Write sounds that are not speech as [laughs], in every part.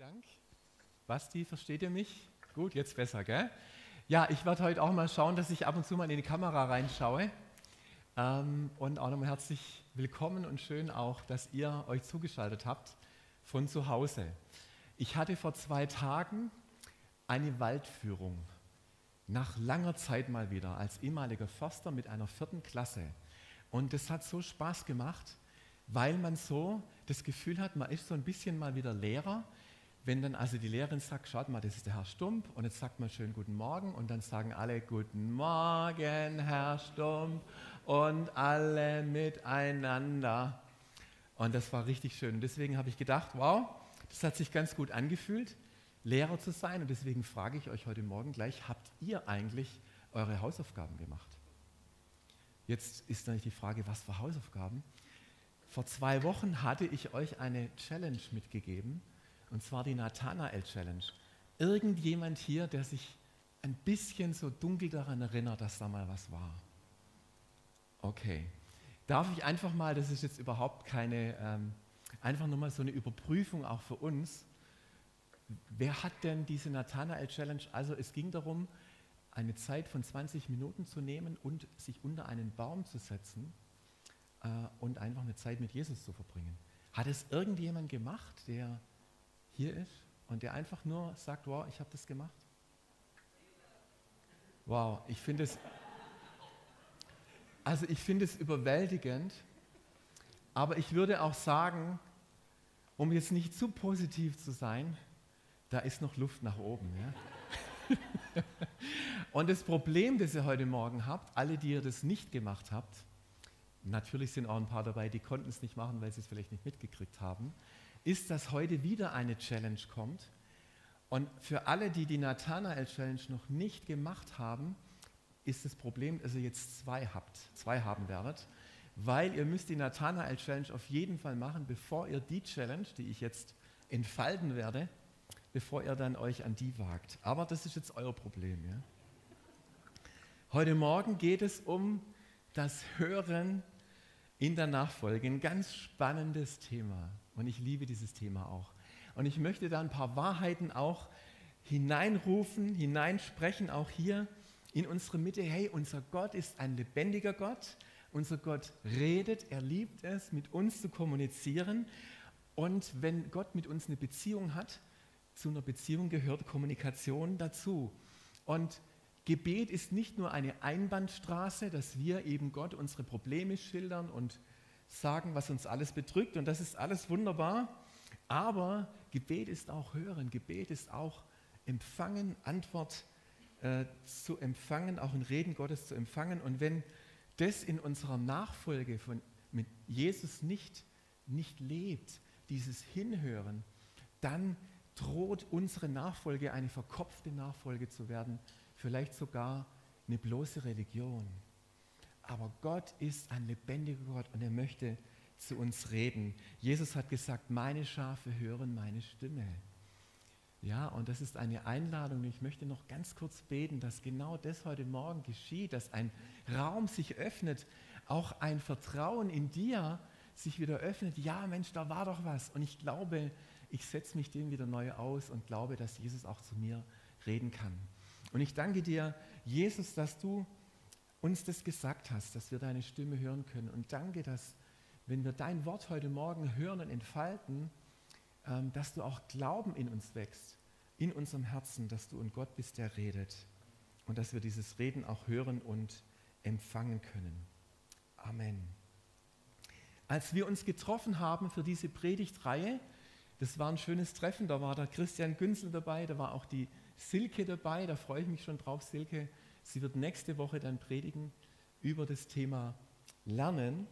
Dank. Basti, versteht ihr mich? Gut, jetzt besser, gell? Ja, ich werde heute auch mal schauen, dass ich ab und zu mal in die Kamera reinschaue. Ähm, und auch nochmal herzlich willkommen und schön auch, dass ihr euch zugeschaltet habt von zu Hause. Ich hatte vor zwei Tagen eine Waldführung. Nach langer Zeit mal wieder als ehemaliger Förster mit einer vierten Klasse. Und das hat so Spaß gemacht, weil man so das Gefühl hat, man ist so ein bisschen mal wieder Lehrer wenn dann also die Lehrerin sagt, schaut mal, das ist der Herr Stump und jetzt sagt man schön guten Morgen und dann sagen alle guten Morgen, Herr Stump und alle miteinander. Und das war richtig schön. Und deswegen habe ich gedacht, wow, das hat sich ganz gut angefühlt, Lehrer zu sein. Und deswegen frage ich euch heute Morgen gleich, habt ihr eigentlich eure Hausaufgaben gemacht? Jetzt ist natürlich die Frage, was für Hausaufgaben? Vor zwei Wochen hatte ich euch eine Challenge mitgegeben und zwar die Nathanael Challenge. Irgendjemand hier, der sich ein bisschen so dunkel daran erinnert, dass da mal was war? Okay. Darf ich einfach mal, das ist jetzt überhaupt keine, ähm, einfach nur mal so eine Überprüfung auch für uns. Wer hat denn diese Nathanael Challenge? Also es ging darum, eine Zeit von 20 Minuten zu nehmen und sich unter einen Baum zu setzen äh, und einfach eine Zeit mit Jesus zu verbringen. Hat es irgendjemand gemacht, der hier ist und der einfach nur sagt, wow, ich habe das gemacht? Wow, ich finde es, also ich finde es überwältigend, aber ich würde auch sagen, um jetzt nicht zu positiv zu sein, da ist noch Luft nach oben. Ja? [laughs] und das Problem, das ihr heute Morgen habt, alle, die ihr das nicht gemacht habt, natürlich sind auch ein paar dabei, die konnten es nicht machen, weil sie es vielleicht nicht mitgekriegt haben, ist, dass heute wieder eine Challenge kommt. Und für alle, die die Nathanael Challenge noch nicht gemacht haben, ist das Problem, dass ihr jetzt zwei habt, zwei haben werdet, weil ihr müsst die Nathanael Challenge auf jeden Fall machen, bevor ihr die Challenge, die ich jetzt entfalten werde, bevor ihr dann euch an die wagt. Aber das ist jetzt euer Problem. Ja? Heute Morgen geht es um das Hören in der Nachfolge. Ein ganz spannendes Thema. Und ich liebe dieses Thema auch. Und ich möchte da ein paar Wahrheiten auch hineinrufen, hineinsprechen, auch hier in unsere Mitte. Hey, unser Gott ist ein lebendiger Gott. Unser Gott redet, er liebt es, mit uns zu kommunizieren. Und wenn Gott mit uns eine Beziehung hat, zu einer Beziehung gehört Kommunikation dazu. Und Gebet ist nicht nur eine Einbahnstraße, dass wir eben Gott unsere Probleme schildern und sagen, was uns alles bedrückt und das ist alles wunderbar. Aber Gebet ist auch Hören, Gebet ist auch Empfangen, Antwort äh, zu empfangen, auch ein Reden Gottes zu empfangen. Und wenn das in unserer Nachfolge von, mit Jesus nicht, nicht lebt, dieses Hinhören, dann droht unsere Nachfolge eine verkopfte Nachfolge zu werden, vielleicht sogar eine bloße Religion. Aber Gott ist ein lebendiger Gott und er möchte zu uns reden. Jesus hat gesagt, meine Schafe hören meine Stimme. Ja, und das ist eine Einladung. Ich möchte noch ganz kurz beten, dass genau das heute Morgen geschieht, dass ein Raum sich öffnet, auch ein Vertrauen in dir sich wieder öffnet. Ja, Mensch, da war doch was. Und ich glaube, ich setze mich dem wieder neu aus und glaube, dass Jesus auch zu mir reden kann. Und ich danke dir, Jesus, dass du uns das gesagt hast, dass wir deine Stimme hören können. Und danke, dass wenn wir dein Wort heute Morgen hören und entfalten, ähm, dass du auch Glauben in uns wächst, in unserem Herzen, dass du ein Gott bist, der redet. Und dass wir dieses Reden auch hören und empfangen können. Amen. Als wir uns getroffen haben für diese Predigtreihe, das war ein schönes Treffen, da war der Christian Günzel dabei, da war auch die Silke dabei, da freue ich mich schon drauf, Silke. Sie wird nächste Woche dann predigen über das Thema Lernen.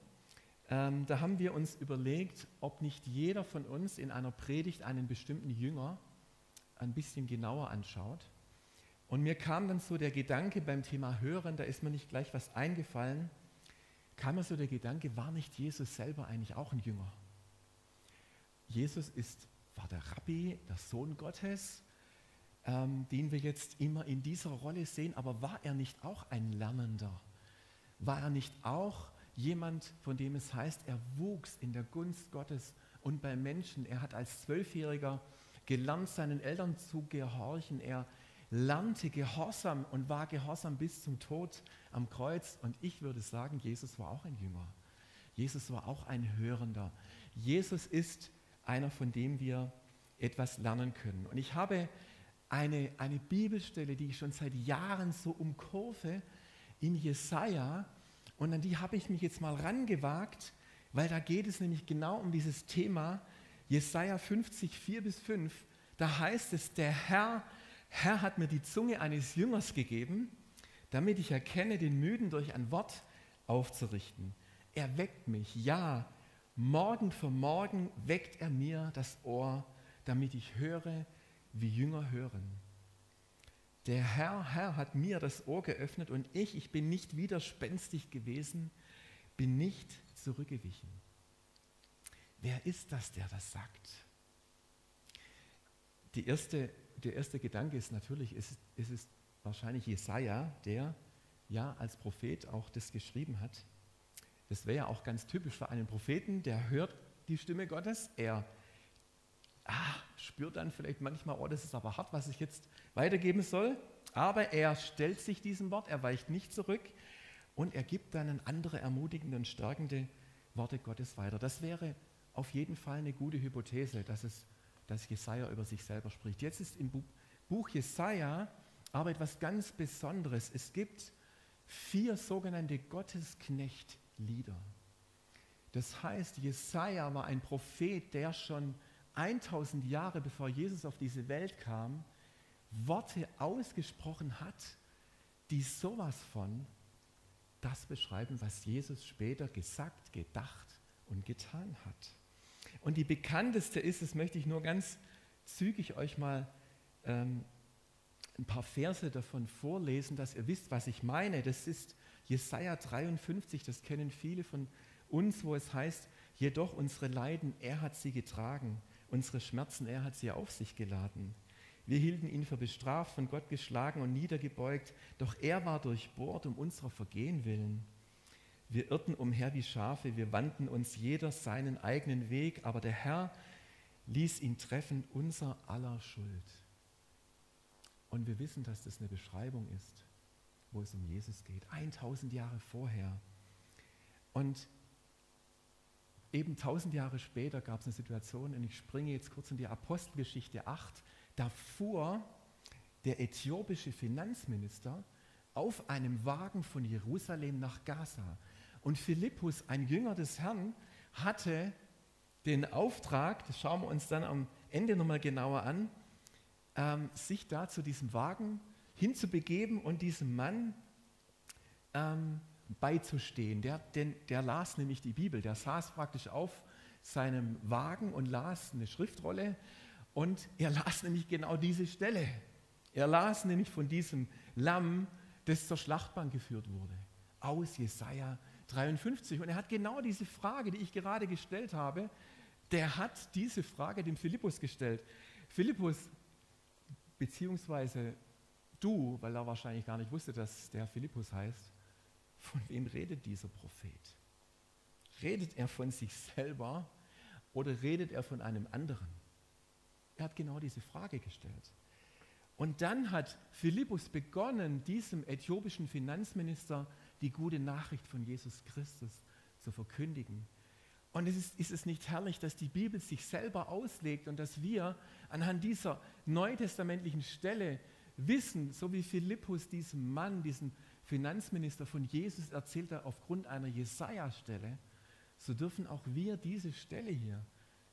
Ähm, da haben wir uns überlegt, ob nicht jeder von uns in einer Predigt einen bestimmten Jünger ein bisschen genauer anschaut. Und mir kam dann so der Gedanke beim Thema Hören, da ist mir nicht gleich was eingefallen, kam mir so der Gedanke, war nicht Jesus selber eigentlich auch ein Jünger? Jesus ist, war der Rabbi, der Sohn Gottes, ähm, den wir jetzt immer in dieser Rolle sehen, aber war er nicht auch ein Lernender? War er nicht auch jemand, von dem es heißt, er wuchs in der Gunst Gottes und bei Menschen? Er hat als Zwölfjähriger gelernt, seinen Eltern zu gehorchen. Er lernte Gehorsam und war gehorsam bis zum Tod am Kreuz. Und ich würde sagen, Jesus war auch ein Jünger. Jesus war auch ein Hörender. Jesus ist einer, von dem wir etwas lernen können. Und ich habe eine, eine Bibelstelle, die ich schon seit Jahren so umkurve, in Jesaja. Und an die habe ich mich jetzt mal rangewagt, weil da geht es nämlich genau um dieses Thema. Jesaja 50, 4 bis 5. Da heißt es: Der Herr, Herr hat mir die Zunge eines Jüngers gegeben, damit ich erkenne, den Müden durch ein Wort aufzurichten. Er weckt mich, ja, morgen für morgen weckt er mir das Ohr, damit ich höre, wie Jünger hören. Der Herr, Herr hat mir das Ohr geöffnet und ich, ich bin nicht widerspenstig gewesen, bin nicht zurückgewichen. Wer ist das, der das sagt? Die erste, der erste Gedanke ist natürlich, es, es ist wahrscheinlich Jesaja, der ja als Prophet auch das geschrieben hat. Das wäre ja auch ganz typisch für einen Propheten, der hört die Stimme Gottes, er ah, spürt dann vielleicht manchmal, oh, das ist aber hart, was ich jetzt weitergeben soll. Aber er stellt sich diesem Wort, er weicht nicht zurück und er gibt dann andere ermutigende und stärkende Worte Gottes weiter. Das wäre auf jeden Fall eine gute Hypothese, dass, es, dass Jesaja über sich selber spricht. Jetzt ist im Buch Jesaja aber etwas ganz Besonderes. Es gibt vier sogenannte Gottesknecht-Lieder. Das heißt, Jesaja war ein Prophet, der schon 1000 Jahre bevor Jesus auf diese Welt kam, Worte ausgesprochen hat, die sowas von das beschreiben, was Jesus später gesagt, gedacht und getan hat. Und die bekannteste ist, das möchte ich nur ganz zügig euch mal ähm, ein paar Verse davon vorlesen, dass ihr wisst, was ich meine. Das ist Jesaja 53, das kennen viele von uns, wo es heißt: Jedoch unsere Leiden, er hat sie getragen Unsere Schmerzen, er hat sie auf sich geladen. Wir hielten ihn für bestraft, von Gott geschlagen und niedergebeugt, doch er war durchbohrt um unserer Vergehen willen. Wir irrten umher wie Schafe, wir wandten uns jeder seinen eigenen Weg, aber der Herr ließ ihn treffen, unser aller Schuld. Und wir wissen, dass das eine Beschreibung ist, wo es um Jesus geht, 1000 Jahre vorher. Und eben tausend Jahre später gab es eine Situation, und ich springe jetzt kurz in die Apostelgeschichte 8, da fuhr der äthiopische Finanzminister auf einem Wagen von Jerusalem nach Gaza. Und Philippus, ein Jünger des Herrn, hatte den Auftrag, das schauen wir uns dann am Ende nochmal genauer an, ähm, sich da zu diesem Wagen hinzubegeben und diesem Mann ähm, beizustehen. Der, den, der las nämlich die Bibel, der saß praktisch auf seinem Wagen und las eine Schriftrolle und er las nämlich genau diese Stelle. Er las nämlich von diesem Lamm, das zur Schlachtbank geführt wurde, aus Jesaja 53. Und er hat genau diese Frage, die ich gerade gestellt habe, der hat diese Frage dem Philippus gestellt. Philippus, beziehungsweise du, weil er wahrscheinlich gar nicht wusste, dass der Philippus heißt, von wem redet dieser Prophet? Redet er von sich selber oder redet er von einem anderen? Er hat genau diese Frage gestellt. Und dann hat Philippus begonnen, diesem äthiopischen Finanzminister die gute Nachricht von Jesus Christus zu verkündigen. Und es ist, ist es nicht herrlich, dass die Bibel sich selber auslegt und dass wir anhand dieser neutestamentlichen Stelle wissen, so wie Philippus diesem Mann, diesem Finanzminister von Jesus erzählt er aufgrund einer Jesaja-Stelle, so dürfen auch wir diese Stelle hier,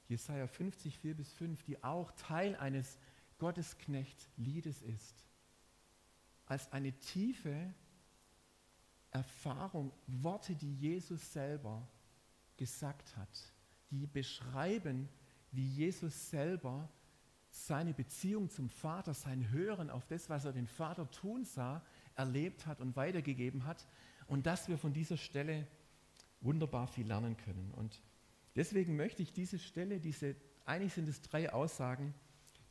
Jesaja 50, 4 bis 5, die auch Teil eines Gottesknecht-Liedes ist, als eine tiefe Erfahrung, Worte, die Jesus selber gesagt hat, die beschreiben, wie Jesus selber seine Beziehung zum Vater, sein Hören auf das, was er den Vater tun sah, erlebt hat und weitergegeben hat und dass wir von dieser Stelle wunderbar viel lernen können. Und deswegen möchte ich diese Stelle, diese, eigentlich sind es drei Aussagen,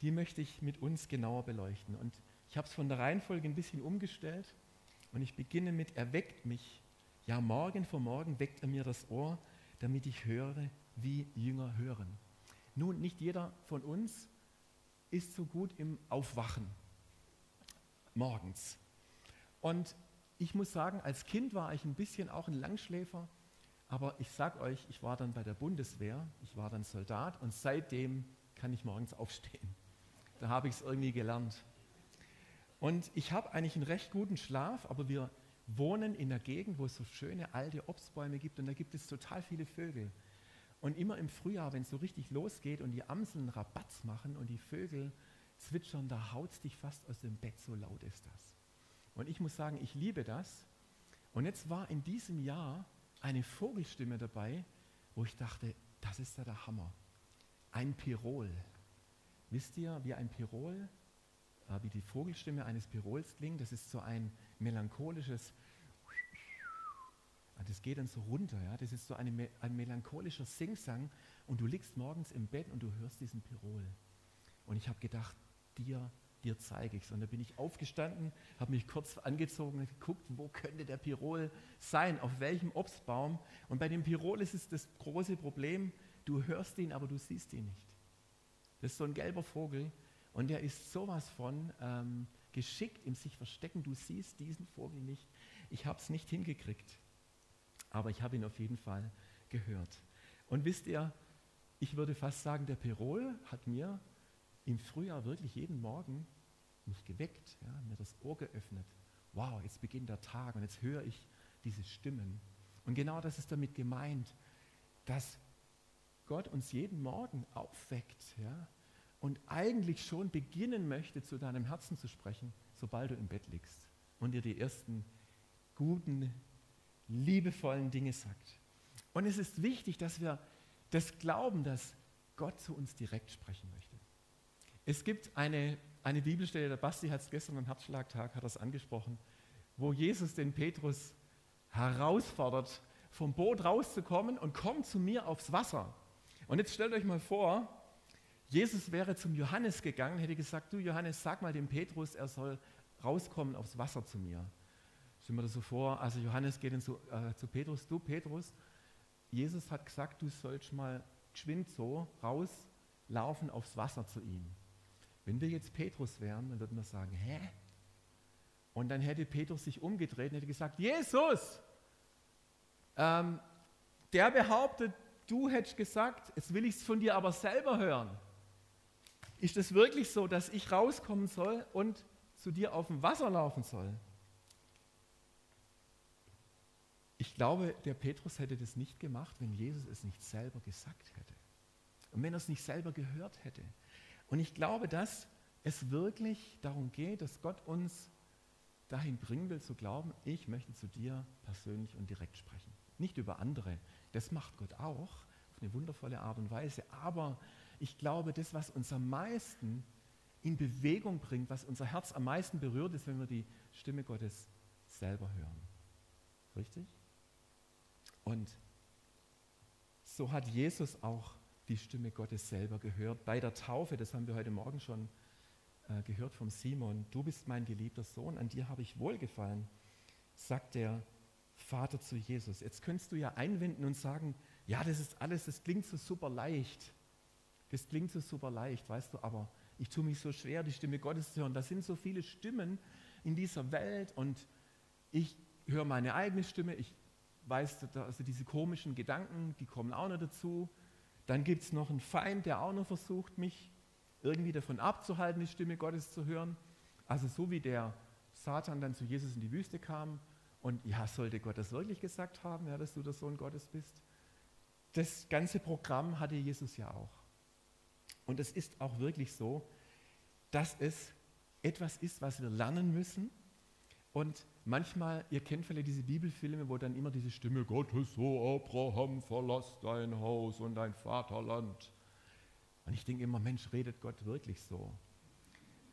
die möchte ich mit uns genauer beleuchten. Und ich habe es von der Reihenfolge ein bisschen umgestellt und ich beginne mit, er weckt mich. Ja, morgen vor morgen weckt er mir das Ohr, damit ich höre, wie Jünger hören. Nun, nicht jeder von uns ist so gut im Aufwachen morgens. Und ich muss sagen, als Kind war ich ein bisschen auch ein Langschläfer, aber ich sag euch, ich war dann bei der Bundeswehr, ich war dann Soldat und seitdem kann ich morgens [laughs] aufstehen. Da habe ich es irgendwie gelernt. Und ich habe eigentlich einen recht guten Schlaf, aber wir wohnen in einer Gegend, wo es so schöne alte Obstbäume gibt und da gibt es total viele Vögel. Und immer im Frühjahr, wenn es so richtig losgeht und die Amseln Rabatz machen und die Vögel zwitschern, da haut dich fast aus dem Bett, so laut ist das. Und ich muss sagen, ich liebe das. Und jetzt war in diesem Jahr eine Vogelstimme dabei, wo ich dachte, das ist ja der Hammer. Ein Pirol. Wisst ihr, wie ein Pirol, äh, wie die Vogelstimme eines Pirols klingt? Das ist so ein melancholisches das geht dann so runter, ja. Das ist so eine, ein melancholischer Singsang und du liegst morgens im Bett und du hörst diesen Pirol. Und ich habe gedacht, dir, dir zeige ich es. Und da bin ich aufgestanden, habe mich kurz angezogen und geguckt, wo könnte der Pirol sein, auf welchem Obstbaum. Und bei dem Pirol ist es das große Problem, du hörst ihn, aber du siehst ihn nicht. Das ist so ein gelber Vogel und der ist sowas von ähm, geschickt im sich verstecken. Du siehst diesen Vogel nicht. Ich habe es nicht hingekriegt aber ich habe ihn auf jeden Fall gehört. Und wisst ihr, ich würde fast sagen, der Pirol hat mir im Frühjahr wirklich jeden Morgen mich geweckt, ja, mir das Ohr geöffnet. Wow, jetzt beginnt der Tag und jetzt höre ich diese Stimmen. Und genau das ist damit gemeint, dass Gott uns jeden Morgen aufweckt ja, und eigentlich schon beginnen möchte, zu deinem Herzen zu sprechen, sobald du im Bett liegst und dir die ersten guten liebevollen Dinge sagt. Und es ist wichtig, dass wir das glauben, dass Gott zu uns direkt sprechen möchte. Es gibt eine, eine Bibelstelle, der Basti hat es gestern am Herzschlagtag, hat das angesprochen, wo Jesus den Petrus herausfordert, vom Boot rauszukommen und kommt zu mir aufs Wasser. Und jetzt stellt euch mal vor, Jesus wäre zum Johannes gegangen, hätte gesagt, du Johannes, sag mal dem Petrus, er soll rauskommen aufs Wasser zu mir sind wir das so vor, also Johannes geht zu, äh, zu Petrus, du Petrus, Jesus hat gesagt, du sollst mal geschwind so rauslaufen aufs Wasser zu ihm. Wenn wir jetzt Petrus wären, dann würden wir sagen, hä? Und dann hätte Petrus sich umgedreht und hätte gesagt, Jesus, ähm, der behauptet, du hättest gesagt, jetzt will ich es von dir aber selber hören. Ist es wirklich so, dass ich rauskommen soll und zu dir auf dem Wasser laufen soll? Ich glaube, der Petrus hätte das nicht gemacht, wenn Jesus es nicht selber gesagt hätte. Und wenn er es nicht selber gehört hätte. Und ich glaube, dass es wirklich darum geht, dass Gott uns dahin bringen will zu glauben, ich möchte zu dir persönlich und direkt sprechen. Nicht über andere. Das macht Gott auch auf eine wundervolle Art und Weise. Aber ich glaube, das, was uns am meisten in Bewegung bringt, was unser Herz am meisten berührt, ist, wenn wir die Stimme Gottes selber hören. Richtig? Und so hat Jesus auch die Stimme Gottes selber gehört. Bei der Taufe, das haben wir heute Morgen schon äh, gehört vom Simon, du bist mein geliebter Sohn, an dir habe ich wohlgefallen, sagt der Vater zu Jesus. Jetzt könntest du ja einwenden und sagen, ja, das ist alles, das klingt so super leicht. Das klingt so super leicht, weißt du, aber ich tue mich so schwer, die Stimme Gottes zu hören. Da sind so viele Stimmen in dieser Welt und ich höre meine eigene Stimme, ich weißt du, also diese komischen Gedanken, die kommen auch noch dazu. Dann gibt es noch einen Feind, der auch noch versucht, mich irgendwie davon abzuhalten, die Stimme Gottes zu hören. Also so wie der Satan dann zu Jesus in die Wüste kam und ja, sollte Gott das wirklich gesagt haben, ja, dass du der Sohn Gottes bist? Das ganze Programm hatte Jesus ja auch. Und es ist auch wirklich so, dass es etwas ist, was wir lernen müssen. Und manchmal, ihr kennt vielleicht diese Bibelfilme, wo dann immer diese Stimme Gottes, so Abraham, verlass dein Haus und dein Vaterland. Und ich denke immer, Mensch, redet Gott wirklich so?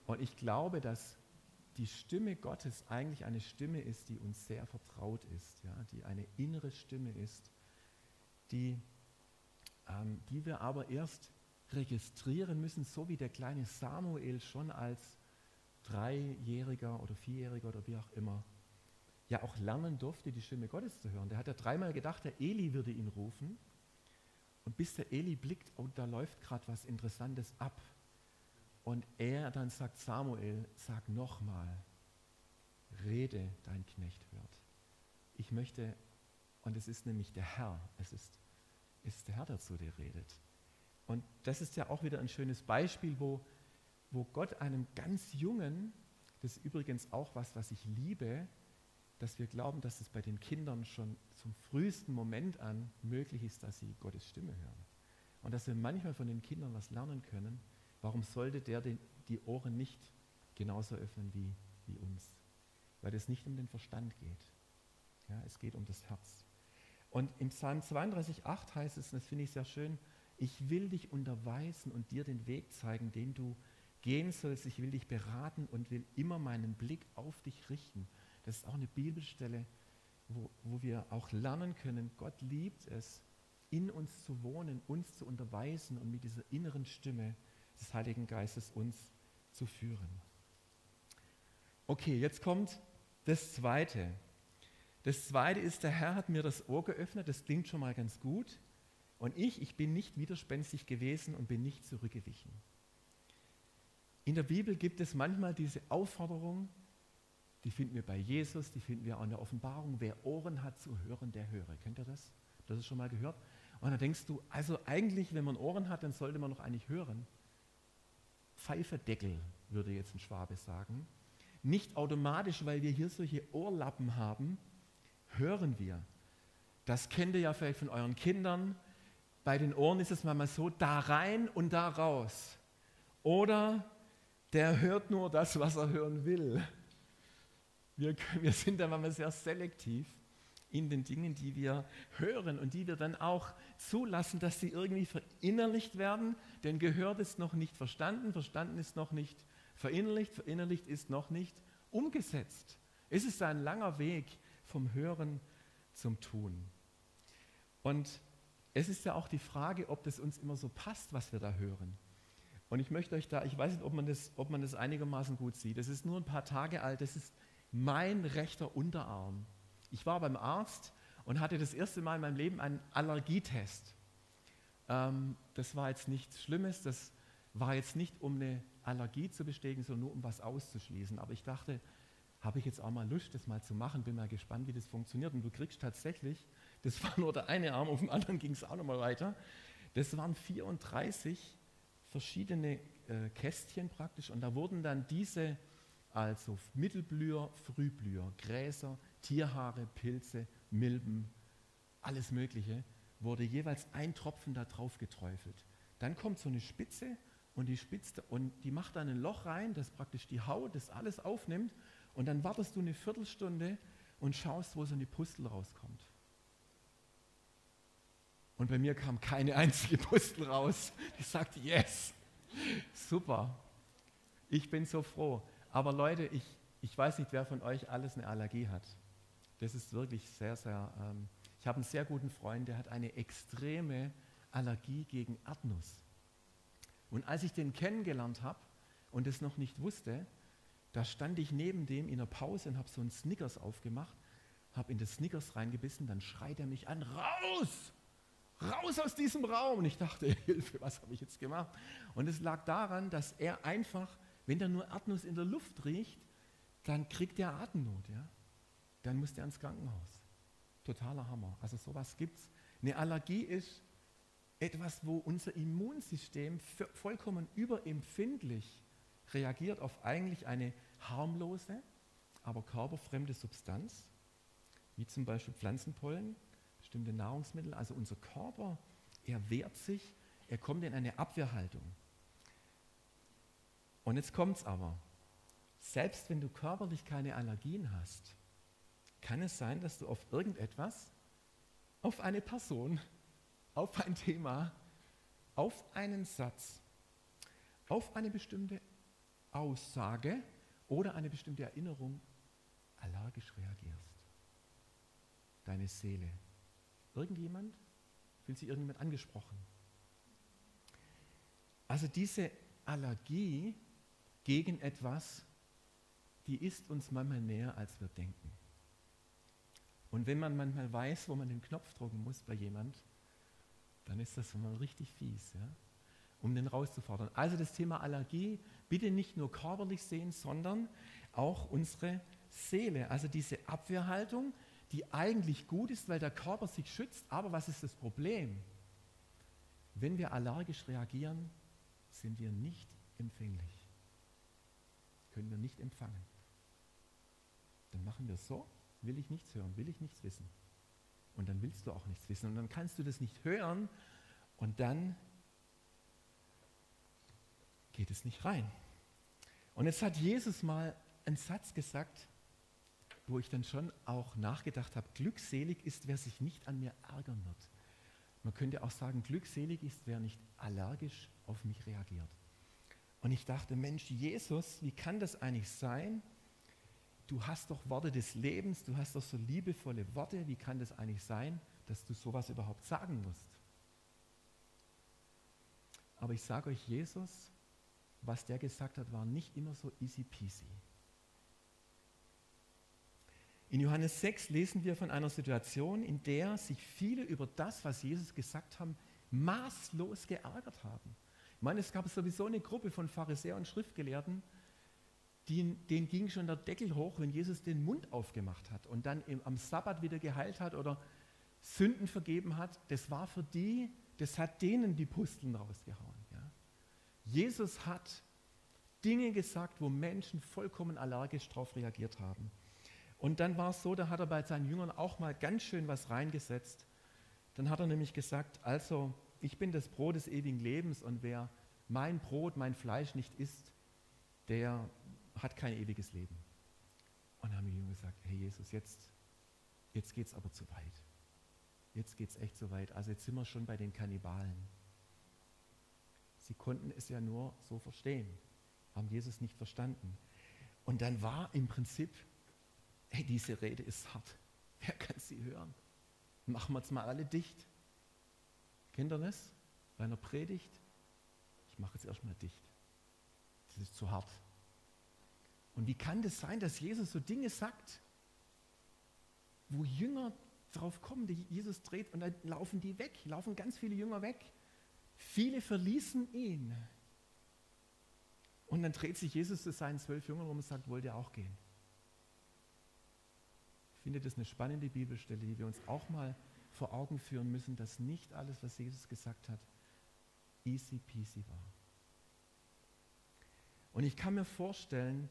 Und ich glaube, dass die Stimme Gottes eigentlich eine Stimme ist, die uns sehr vertraut ist, ja, die eine innere Stimme ist, die, ähm, die wir aber erst registrieren müssen, so wie der kleine Samuel schon als Dreijähriger oder Vierjähriger oder wie auch immer ja auch lernen durfte, die Stimme Gottes zu hören. Der hat ja dreimal gedacht, der Eli würde ihn rufen. Und bis der Eli blickt, oh, da läuft gerade was Interessantes ab. Und er dann sagt, Samuel, sag nochmal, rede, dein Knecht hört. Ich möchte, und es ist nämlich der Herr, es ist, ist der Herr, der zu dir redet. Und das ist ja auch wieder ein schönes Beispiel, wo, wo Gott einem ganz Jungen, das ist übrigens auch was, was ich liebe, dass wir glauben, dass es bei den Kindern schon zum frühesten Moment an möglich ist, dass sie Gottes Stimme hören. Und dass wir manchmal von den Kindern was lernen können. Warum sollte der den, die Ohren nicht genauso öffnen wie, wie uns? Weil es nicht um den Verstand geht. Ja, es geht um das Herz. Und im Psalm 32,8 heißt es, und das finde ich sehr schön, ich will dich unterweisen und dir den Weg zeigen, den du gehen sollst. Ich will dich beraten und will immer meinen Blick auf dich richten. Das ist auch eine Bibelstelle, wo, wo wir auch lernen können, Gott liebt es, in uns zu wohnen, uns zu unterweisen und mit dieser inneren Stimme des Heiligen Geistes uns zu führen. Okay, jetzt kommt das Zweite. Das Zweite ist, der Herr hat mir das Ohr geöffnet, das klingt schon mal ganz gut. Und ich, ich bin nicht widerspenstig gewesen und bin nicht zurückgewichen. In der Bibel gibt es manchmal diese Aufforderung, die finden wir bei Jesus, die finden wir auch in der Offenbarung. Wer Ohren hat zu hören, der höre. Kennt ihr das? Das ist schon mal gehört. Und dann denkst du, also eigentlich, wenn man Ohren hat, dann sollte man noch eigentlich hören. Pfeiferdeckel, würde jetzt ein Schwabe sagen. Nicht automatisch, weil wir hier solche Ohrlappen haben, hören wir. Das kennt ihr ja vielleicht von euren Kindern. Bei den Ohren ist es manchmal so, da rein und da raus. Oder der hört nur das, was er hören will. Wir, wir sind da manchmal sehr selektiv in den Dingen, die wir hören und die wir dann auch zulassen, dass sie irgendwie verinnerlicht werden. Denn gehört ist noch nicht verstanden, verstanden ist noch nicht verinnerlicht, verinnerlicht ist noch nicht umgesetzt. Es ist ein langer Weg vom Hören zum Tun. Und es ist ja auch die Frage, ob das uns immer so passt, was wir da hören. Und ich möchte euch da, ich weiß nicht, ob man das, ob man das einigermaßen gut sieht. Das ist nur ein paar Tage alt, das ist mein rechter Unterarm. Ich war beim Arzt und hatte das erste Mal in meinem Leben einen Allergietest. Ähm, das war jetzt nichts Schlimmes, das war jetzt nicht, um eine Allergie zu bestätigen, sondern nur um was auszuschließen. Aber ich dachte, habe ich jetzt auch mal Lust, das mal zu machen, bin mal gespannt, wie das funktioniert. Und du kriegst tatsächlich, das war nur der eine Arm, auf dem anderen ging es auch nochmal weiter. Das waren 34 verschiedene äh, Kästchen praktisch und da wurden dann diese also Mittelblüher, Frühblüher, Gräser, Tierhaare, Pilze, Milben, alles Mögliche, wurde jeweils ein Tropfen da drauf geträufelt. Dann kommt so eine Spitze und die Spitze und die macht dann ein Loch rein, das praktisch die Haut das alles aufnimmt und dann wartest du eine Viertelstunde und schaust, wo so eine Pustel rauskommt. Und bei mir kam keine [laughs] einzige Pustel raus. Ich sagte, yes, super. Ich bin so froh. Aber Leute, ich, ich weiß nicht, wer von euch alles eine Allergie hat. Das ist wirklich sehr, sehr. Ähm, ich habe einen sehr guten Freund, der hat eine extreme Allergie gegen Erdnuss. Und als ich den kennengelernt habe und es noch nicht wusste, da stand ich neben dem in der Pause und habe so einen Snickers aufgemacht, habe in das Snickers reingebissen, dann schreit er mich an, raus! Raus aus diesem Raum! Und ich dachte, [laughs] Hilfe, was habe ich jetzt gemacht? Und es lag daran, dass er einfach wenn der nur Erdnuss in der Luft riecht, dann kriegt er Atemnot. Ja? Dann muss der ins Krankenhaus. Totaler Hammer. Also sowas gibt es. Eine Allergie ist etwas, wo unser Immunsystem vollkommen überempfindlich reagiert auf eigentlich eine harmlose, aber körperfremde Substanz, wie zum Beispiel Pflanzenpollen, bestimmte Nahrungsmittel. Also unser Körper, er wehrt sich, er kommt in eine Abwehrhaltung. Und jetzt kommt es aber. Selbst wenn du körperlich keine Allergien hast, kann es sein, dass du auf irgendetwas, auf eine Person, auf ein Thema, auf einen Satz, auf eine bestimmte Aussage oder eine bestimmte Erinnerung allergisch reagierst. Deine Seele. Irgendjemand? Fühlt sich irgendjemand angesprochen? Also diese Allergie gegen etwas, die ist uns manchmal näher, als wir denken. Und wenn man manchmal weiß, wo man den Knopf drücken muss bei jemand, dann ist das mal richtig fies. Ja? um den rauszufordern. Also das Thema Allergie bitte nicht nur körperlich sehen, sondern auch unsere Seele. Also diese Abwehrhaltung, die eigentlich gut ist, weil der Körper sich schützt. Aber was ist das Problem? Wenn wir allergisch reagieren, sind wir nicht empfänglich. Können wir nicht empfangen. Dann machen wir so, will ich nichts hören, will ich nichts wissen. Und dann willst du auch nichts wissen. Und dann kannst du das nicht hören und dann geht es nicht rein. Und jetzt hat Jesus mal einen Satz gesagt, wo ich dann schon auch nachgedacht habe, glückselig ist, wer sich nicht an mir ärgern wird. Man könnte auch sagen, glückselig ist, wer nicht allergisch auf mich reagiert. Und ich dachte, Mensch, Jesus, wie kann das eigentlich sein? Du hast doch Worte des Lebens, du hast doch so liebevolle Worte, wie kann das eigentlich sein, dass du sowas überhaupt sagen musst? Aber ich sage euch, Jesus, was der gesagt hat, war nicht immer so easy peasy. In Johannes 6 lesen wir von einer Situation, in der sich viele über das, was Jesus gesagt haben, maßlos geärgert haben. Ich meine, es gab sowieso eine Gruppe von Pharisäern und Schriftgelehrten, die, denen ging schon der Deckel hoch, wenn Jesus den Mund aufgemacht hat und dann im, am Sabbat wieder geheilt hat oder Sünden vergeben hat. Das war für die, das hat denen die Pusteln rausgehauen. Ja. Jesus hat Dinge gesagt, wo Menschen vollkommen allergisch darauf reagiert haben. Und dann war es so, da hat er bei seinen Jüngern auch mal ganz schön was reingesetzt. Dann hat er nämlich gesagt, also ich bin das Brot des ewigen Lebens und wer mein Brot, mein Fleisch nicht isst, der hat kein ewiges Leben. Und dann haben die Jünger gesagt, hey Jesus, jetzt, jetzt geht es aber zu weit. Jetzt geht es echt zu weit. Also jetzt sind wir schon bei den Kannibalen. Sie konnten es ja nur so verstehen, haben Jesus nicht verstanden. Und dann war im Prinzip hey, diese Rede ist hart. Wer kann sie hören? Machen wir es mal alle dicht. Das? Bei einer Predigt? Ich mache es erstmal dicht. Das ist zu hart. Und wie kann das sein, dass Jesus so Dinge sagt, wo Jünger drauf kommen, die Jesus dreht und dann laufen die weg, laufen ganz viele Jünger weg. Viele verließen ihn. Und dann dreht sich Jesus zu seinen zwölf Jüngern um und sagt, wollt ihr auch gehen? Ich finde das eine spannende Bibelstelle, die wir uns auch mal vor Augen führen müssen, dass nicht alles, was Jesus gesagt hat, easy peasy war. Und ich kann mir vorstellen,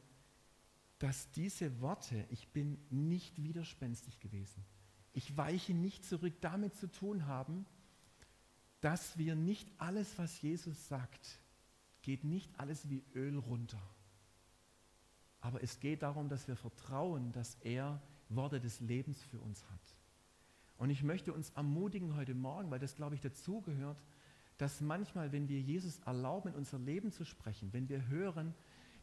dass diese Worte, ich bin nicht widerspenstig gewesen, ich weiche nicht zurück, damit zu tun haben, dass wir nicht alles, was Jesus sagt, geht nicht alles wie Öl runter. Aber es geht darum, dass wir vertrauen, dass er Worte des Lebens für uns hat. Und ich möchte uns ermutigen heute Morgen, weil das, glaube ich, dazugehört, dass manchmal, wenn wir Jesus erlauben, in unser Leben zu sprechen, wenn wir hören,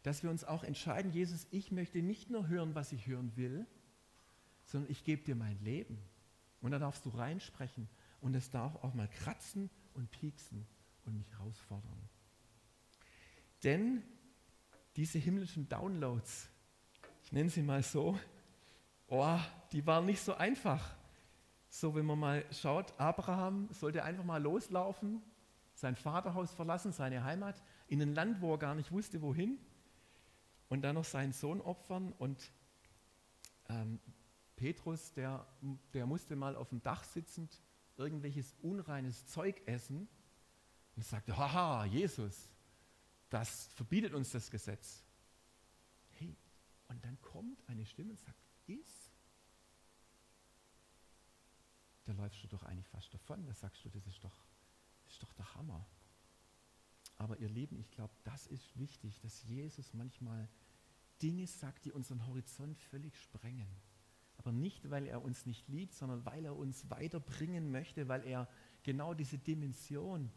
dass wir uns auch entscheiden, Jesus, ich möchte nicht nur hören, was ich hören will, sondern ich gebe dir mein Leben. Und da darfst du reinsprechen und es darf auch mal kratzen und pieksen und mich herausfordern. Denn diese himmlischen Downloads, ich nenne sie mal so, oh, die waren nicht so einfach. So, wenn man mal schaut, Abraham sollte einfach mal loslaufen, sein Vaterhaus verlassen, seine Heimat, in ein Land, wo er gar nicht wusste, wohin, und dann noch seinen Sohn opfern. Und ähm, Petrus, der, der musste mal auf dem Dach sitzend irgendwelches unreines Zeug essen und sagte, haha, Jesus, das verbietet uns das Gesetz. Hey, und dann kommt eine Stimme und sagt, ist, da läufst du doch eigentlich fast davon. Da sagst du, das ist doch, das ist doch der Hammer. Aber ihr Lieben, ich glaube, das ist wichtig, dass Jesus manchmal Dinge sagt, die unseren Horizont völlig sprengen. Aber nicht, weil er uns nicht liebt, sondern weil er uns weiterbringen möchte, weil er genau diese Dimension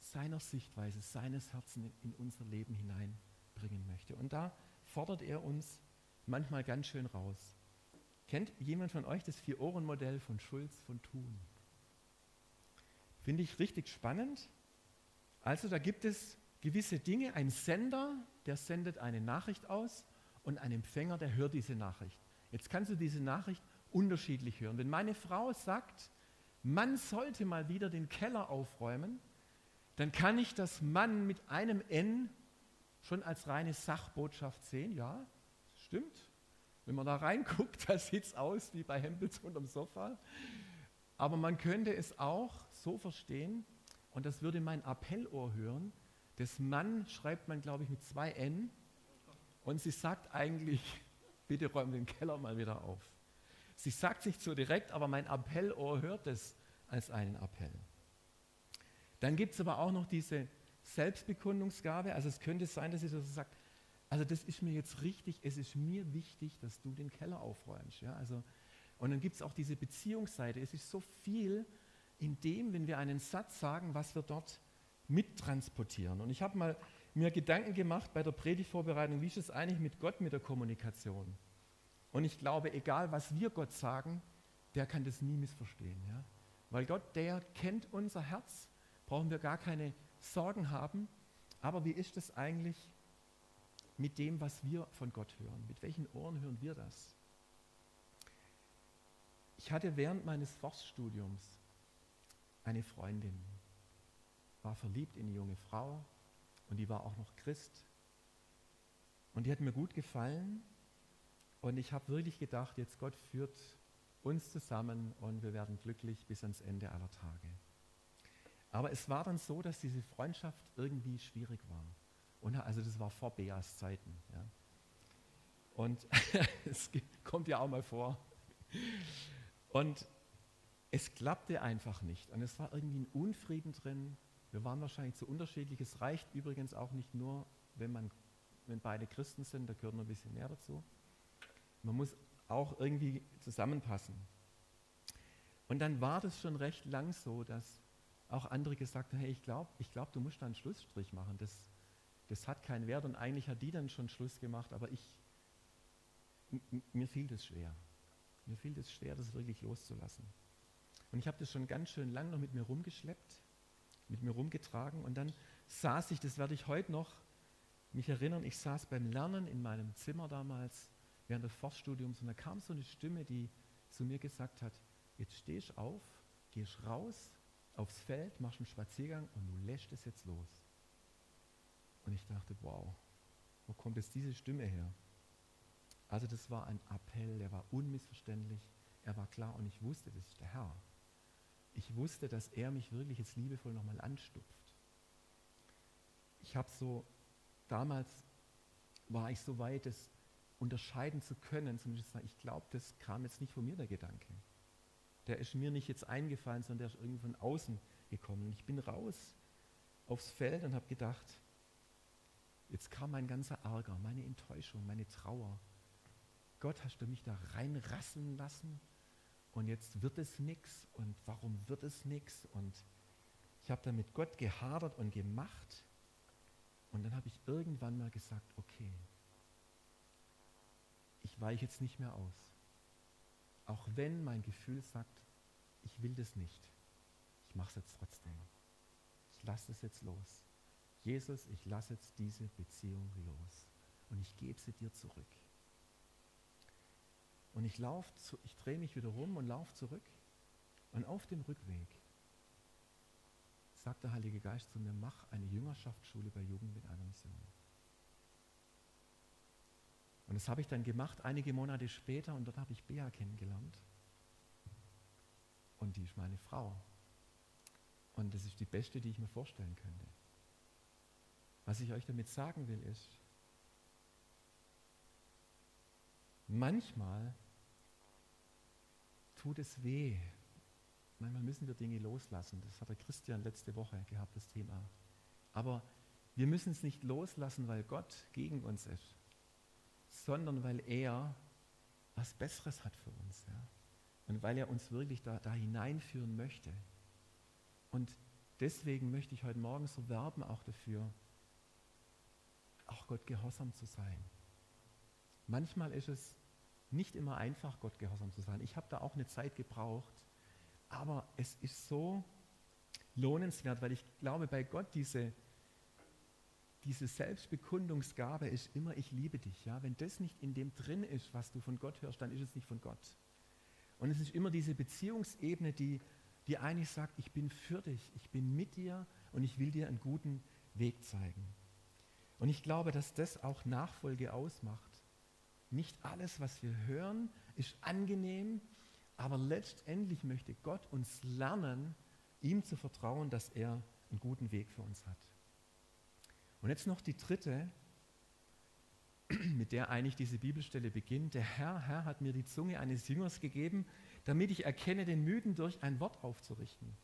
seiner Sichtweise, seines Herzens in unser Leben hineinbringen möchte. Und da fordert er uns manchmal ganz schön raus. Kennt jemand von euch das Vier-Ohren-Modell von Schulz von Thun? Finde ich richtig spannend. Also da gibt es gewisse Dinge, ein Sender, der sendet eine Nachricht aus und ein Empfänger, der hört diese Nachricht. Jetzt kannst du diese Nachricht unterschiedlich hören. Wenn meine Frau sagt, man sollte mal wieder den Keller aufräumen, dann kann ich das Mann mit einem N schon als reine Sachbotschaft sehen. Ja, stimmt. Wenn man da reinguckt, [laughs] da sieht es aus wie bei Hempels unterm Sofa. Aber man könnte es auch so verstehen, und das würde mein Appellohr hören. Das Mann schreibt man, glaube ich, mit zwei N. Und sie sagt eigentlich, [laughs] bitte räum den Keller mal wieder auf. Sie sagt nicht so direkt, aber mein Appellohr hört es als einen Appell. Dann gibt es aber auch noch diese Selbstbekundungsgabe. Also es könnte sein, dass sie so sagt, also das ist mir jetzt richtig, es ist mir wichtig, dass du den Keller aufräumst. Ja? Also, und dann gibt es auch diese Beziehungsseite. Es ist so viel in dem, wenn wir einen Satz sagen, was wir dort mittransportieren. Und ich habe mal mir Gedanken gemacht bei der Predigtvorbereitung, wie ist es eigentlich mit Gott, mit der Kommunikation? Und ich glaube, egal was wir Gott sagen, der kann das nie missverstehen. Ja? Weil Gott, der kennt unser Herz, brauchen wir gar keine Sorgen haben. Aber wie ist es eigentlich mit dem, was wir von Gott hören? Mit welchen Ohren hören wir das? Ich hatte während meines Forststudiums eine Freundin, war verliebt in eine junge Frau und die war auch noch Christ. Und die hat mir gut gefallen und ich habe wirklich gedacht, jetzt Gott führt uns zusammen und wir werden glücklich bis ans Ende aller Tage. Aber es war dann so, dass diese Freundschaft irgendwie schwierig war. Und also das war vor Beas Zeiten. Ja. Und [laughs] es kommt ja auch mal vor. Und es klappte einfach nicht. Und es war irgendwie ein Unfrieden drin. Wir waren wahrscheinlich zu unterschiedlich. Es reicht übrigens auch nicht nur, wenn, man, wenn beide Christen sind, da gehört noch ein bisschen mehr dazu. Man muss auch irgendwie zusammenpassen. Und dann war das schon recht lang so, dass auch andere gesagt haben, hey, ich glaube, ich glaub, du musst da einen Schlussstrich machen. Das, das hat keinen Wert. Und eigentlich hat die dann schon Schluss gemacht, aber ich, mir fiel das schwer. Mir fiel das schwer, das wirklich loszulassen. Und ich habe das schon ganz schön lang noch mit mir rumgeschleppt, mit mir rumgetragen. Und dann saß ich, das werde ich heute noch mich erinnern, ich saß beim Lernen in meinem Zimmer damals während des Forststudiums und da kam so eine Stimme, die zu mir gesagt hat, jetzt stehst auf, gehst raus aufs Feld, machst einen Spaziergang und du lässt es jetzt los. Und ich dachte, wow, wo kommt jetzt diese Stimme her? Also das war ein Appell, der war unmissverständlich, er war klar und ich wusste, das ist der Herr ich wusste, dass er mich wirklich jetzt liebevoll nochmal anstupft. Ich habe so, damals war ich so weit, es unterscheiden zu können, zumindest ich glaube, das kam jetzt nicht von mir, der Gedanke. Der ist mir nicht jetzt eingefallen, sondern der ist irgendwie von außen gekommen. Und ich bin raus aufs Feld und habe gedacht, jetzt kam mein ganzer Ärger, meine Enttäuschung, meine Trauer. Gott, hast du mich da reinrasseln lassen? und jetzt wird es nichts und warum wird es nichts und ich habe dann mit Gott gehadert und gemacht und dann habe ich irgendwann mal gesagt, okay, ich weiche jetzt nicht mehr aus. Auch wenn mein Gefühl sagt, ich will das nicht, ich mache es jetzt trotzdem. Ich lasse es jetzt los. Jesus, ich lasse jetzt diese Beziehung los und ich gebe sie dir zurück. Und ich laufe, ich drehe mich wieder rum und laufe zurück. Und auf dem Rückweg sagt der Heilige Geist zu mir, mach eine Jüngerschaftsschule bei Jugend mit einer Mission. Und das habe ich dann gemacht, einige Monate später, und dort habe ich Bea kennengelernt. Und die ist meine Frau. Und das ist die beste, die ich mir vorstellen könnte. Was ich euch damit sagen will, ist, Manchmal tut es weh. Manchmal müssen wir Dinge loslassen. Das hat der Christian letzte Woche gehabt, das Thema. Aber wir müssen es nicht loslassen, weil Gott gegen uns ist, sondern weil er was Besseres hat für uns. Ja? Und weil er uns wirklich da, da hineinführen möchte. Und deswegen möchte ich heute Morgen so werben auch dafür, auch Gott gehorsam zu sein. Manchmal ist es nicht immer einfach, Gott gehorsam zu sein. Ich habe da auch eine Zeit gebraucht, aber es ist so lohnenswert, weil ich glaube, bei Gott diese, diese Selbstbekundungsgabe ist immer, ich liebe dich. Ja? Wenn das nicht in dem drin ist, was du von Gott hörst, dann ist es nicht von Gott. Und es ist immer diese Beziehungsebene, die, die eigentlich sagt, ich bin für dich, ich bin mit dir und ich will dir einen guten Weg zeigen. Und ich glaube, dass das auch Nachfolge ausmacht. Nicht alles, was wir hören, ist angenehm, aber letztendlich möchte Gott uns lernen, ihm zu vertrauen, dass er einen guten Weg für uns hat. Und jetzt noch die dritte, mit der eigentlich diese Bibelstelle beginnt. Der Herr, Herr hat mir die Zunge eines Jüngers gegeben, damit ich erkenne, den Müden durch ein Wort aufzurichten.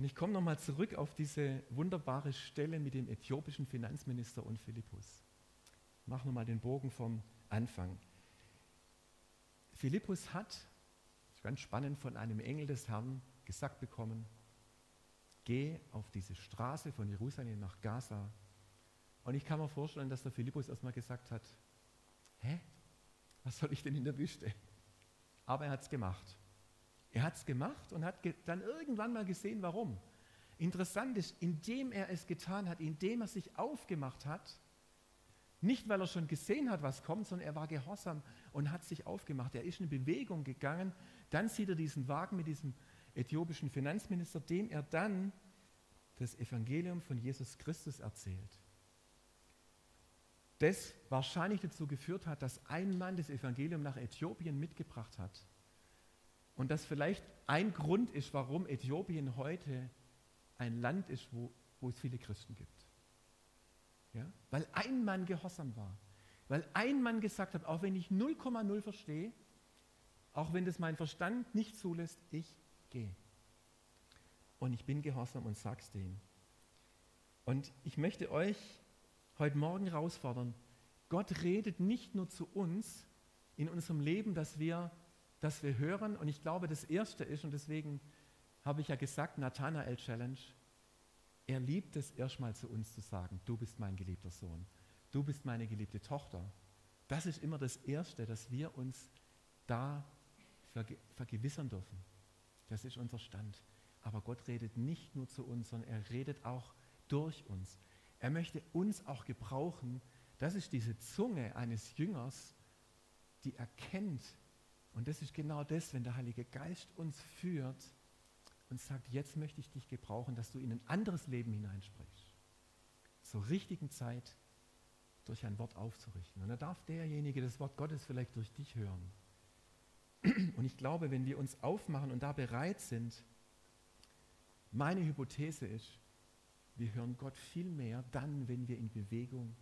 Und ich komme nochmal zurück auf diese wunderbare Stelle mit dem äthiopischen Finanzminister und Philippus. Ich mache nochmal den Bogen vom Anfang. Philippus hat, ganz spannend, von einem Engel des Herrn gesagt bekommen, geh auf diese Straße von Jerusalem nach Gaza. Und ich kann mir vorstellen, dass der Philippus erstmal gesagt hat, hä, was soll ich denn in der Wüste? Aber er hat es gemacht. Er hat es gemacht und hat dann irgendwann mal gesehen, warum. Interessant ist, indem er es getan hat, indem er sich aufgemacht hat, nicht weil er schon gesehen hat, was kommt, sondern er war gehorsam und hat sich aufgemacht. Er ist in Bewegung gegangen. Dann sieht er diesen Wagen mit diesem äthiopischen Finanzminister, dem er dann das Evangelium von Jesus Christus erzählt. Das wahrscheinlich dazu geführt hat, dass ein Mann das Evangelium nach Äthiopien mitgebracht hat. Und das vielleicht ein Grund ist, warum Äthiopien heute ein Land ist, wo, wo es viele Christen gibt. Ja? Weil ein Mann gehorsam war. Weil ein Mann gesagt hat, auch wenn ich 0,0 verstehe, auch wenn das mein Verstand nicht zulässt, ich gehe. Und ich bin gehorsam und sag's denen. Und ich möchte euch heute Morgen herausfordern, Gott redet nicht nur zu uns in unserem Leben, dass wir, dass wir hören. Und ich glaube, das Erste ist, und deswegen habe ich ja gesagt, Nathanael Challenge, er liebt es erstmal zu uns zu sagen, du bist mein geliebter Sohn, du bist meine geliebte Tochter. Das ist immer das Erste, dass wir uns da vergewissern dürfen. Das ist unser Stand. Aber Gott redet nicht nur zu uns, sondern er redet auch durch uns. Er möchte uns auch gebrauchen. Das ist diese Zunge eines Jüngers, die erkennt. Und das ist genau das, wenn der Heilige Geist uns führt und sagt, jetzt möchte ich dich gebrauchen, dass du in ein anderes Leben hineinsprichst. Zur richtigen Zeit durch ein Wort aufzurichten. Und da darf derjenige das Wort Gottes vielleicht durch dich hören. Und ich glaube, wenn wir uns aufmachen und da bereit sind, meine Hypothese ist, wir hören Gott viel mehr dann, wenn wir in Bewegung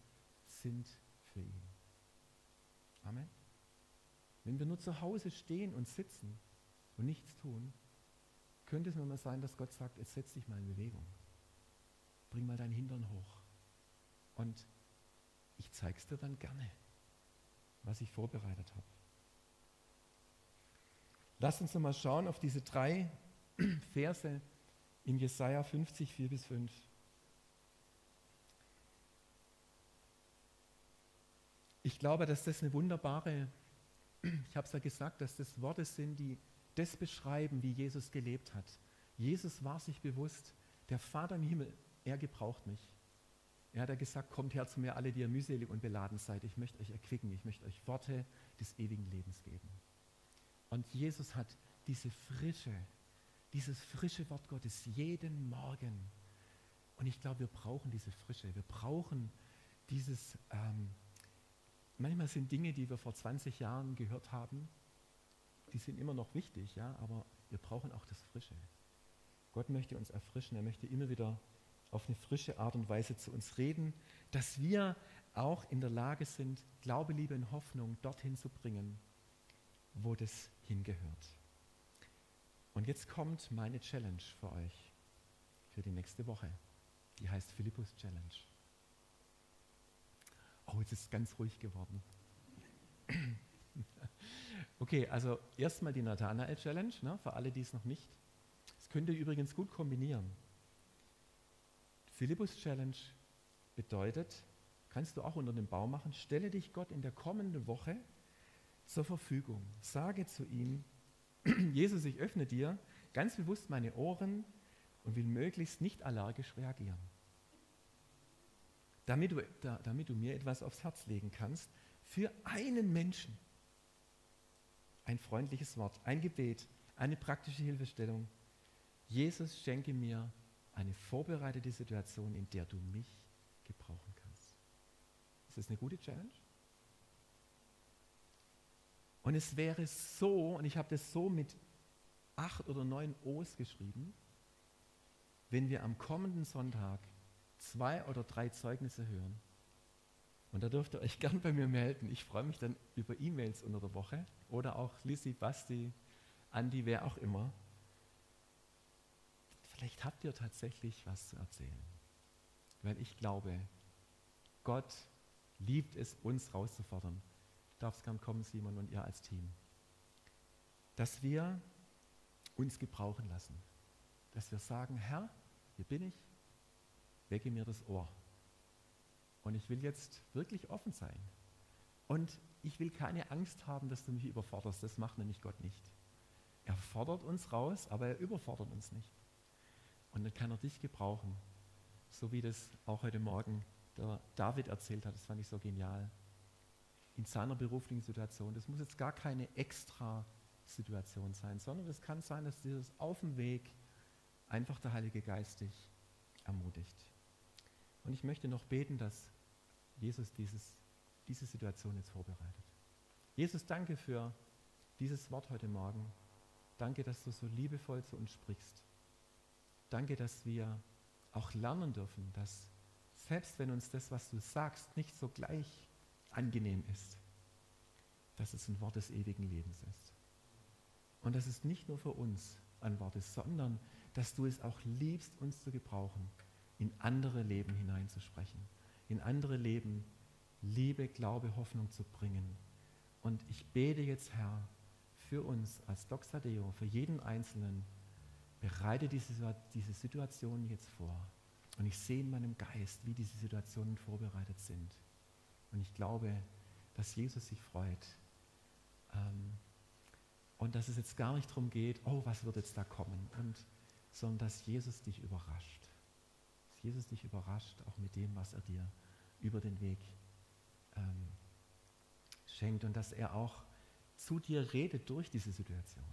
sind für ihn. Amen. Wenn wir nur zu Hause stehen und sitzen und nichts tun, könnte es nur mal sein, dass Gott sagt, jetzt setz dich mal in Bewegung. Bring mal deinen Hintern hoch. Und ich zeige es dir dann gerne, was ich vorbereitet habe. Lass uns nochmal schauen auf diese drei [clears throat] Verse in Jesaja 50, 4 bis 5. Ich glaube, dass das eine wunderbare, ich habe es ja gesagt, dass das Worte sind, die das beschreiben, wie Jesus gelebt hat. Jesus war sich bewusst, der Vater im Himmel, er gebraucht mich. Er hat ja gesagt, kommt her zu mir alle, die ihr mühselig und beladen seid. Ich möchte euch erquicken, ich möchte euch Worte des ewigen Lebens geben. Und Jesus hat diese frische, dieses frische Wort Gottes jeden Morgen. Und ich glaube, wir brauchen diese Frische. Wir brauchen dieses, ähm, manchmal sind Dinge, die wir vor 20 Jahren gehört haben, die sind immer noch wichtig, ja, aber wir brauchen auch das Frische. Gott möchte uns erfrischen, er möchte immer wieder auf eine frische Art und Weise zu uns reden, dass wir auch in der Lage sind, Glaube, Liebe und Hoffnung dorthin zu bringen, wo das hingehört. Und jetzt kommt meine Challenge für euch für die nächste Woche. Die heißt Philippus Challenge. Oh, jetzt ist es ganz ruhig geworden. [clears throat] okay, also erstmal die Nathanael Challenge, ne, für alle, die es noch nicht. Das könnt ihr übrigens gut kombinieren. Philippus Challenge bedeutet, kannst du auch unter dem Baum machen, stelle dich Gott in der kommenden Woche zur Verfügung. Sage zu ihm, [clears throat] Jesus, ich öffne dir ganz bewusst meine Ohren und will möglichst nicht allergisch reagieren. Damit du, da, damit du mir etwas aufs Herz legen kannst, für einen Menschen. Ein freundliches Wort, ein Gebet, eine praktische Hilfestellung. Jesus schenke mir eine vorbereitete Situation, in der du mich gebrauchen kannst. Ist das eine gute Challenge? Und es wäre so, und ich habe das so mit acht oder neun O's geschrieben, wenn wir am kommenden Sonntag zwei oder drei Zeugnisse hören. Und da dürft ihr euch [laughs] gern bei mir melden. Ich freue mich dann über E-Mails unter der Woche oder auch Lissy, Basti, Andi, wer auch immer. Vielleicht habt ihr tatsächlich was zu erzählen. Weil ich glaube, Gott liebt es, uns rauszufordern. Du darfst gern kommen, Simon, und ihr als Team. Dass wir uns gebrauchen lassen. Dass wir sagen, Herr, hier bin ich, wecke mir das Ohr. Und ich will jetzt wirklich offen sein. Und ich will keine Angst haben, dass du mich überforderst. Das macht nämlich Gott nicht. Er fordert uns raus, aber er überfordert uns nicht. Und dann kann er dich gebrauchen. So wie das auch heute Morgen der David erzählt hat, das fand ich so genial. In seiner beruflichen Situation. Das muss jetzt gar keine extra Situation sein, sondern es kann sein, dass dieses auf dem Weg einfach der Heilige Geist dich ermutigt. Und ich möchte noch beten, dass Jesus dieses, diese Situation jetzt vorbereitet. Jesus, danke für dieses Wort heute Morgen. Danke, dass du so liebevoll zu uns sprichst. Danke, dass wir auch lernen dürfen, dass selbst wenn uns das, was du sagst, nicht so gleich angenehm ist, dass es ein Wort des ewigen Lebens ist. Und dass es nicht nur für uns ein Wort ist, sondern dass du es auch liebst, uns zu gebrauchen, in andere Leben hineinzusprechen, in andere Leben Liebe, Glaube, Hoffnung zu bringen. Und ich bete jetzt, Herr, für uns als Doxadeo, für jeden Einzelnen, bereite diese, diese Situation jetzt vor. Und ich sehe in meinem Geist, wie diese Situationen vorbereitet sind. Und ich glaube, dass Jesus sich freut. Ähm, und dass es jetzt gar nicht darum geht, oh, was wird jetzt da kommen, und, sondern dass Jesus dich überrascht. Dass Jesus dich überrascht, auch mit dem, was er dir über den Weg ähm, schenkt. Und dass er auch zu dir redet durch diese Situation.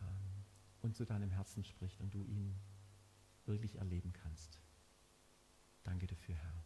Ähm, und zu deinem Herzen spricht und du ihn wirklich erleben kannst. Danke dafür, Herr.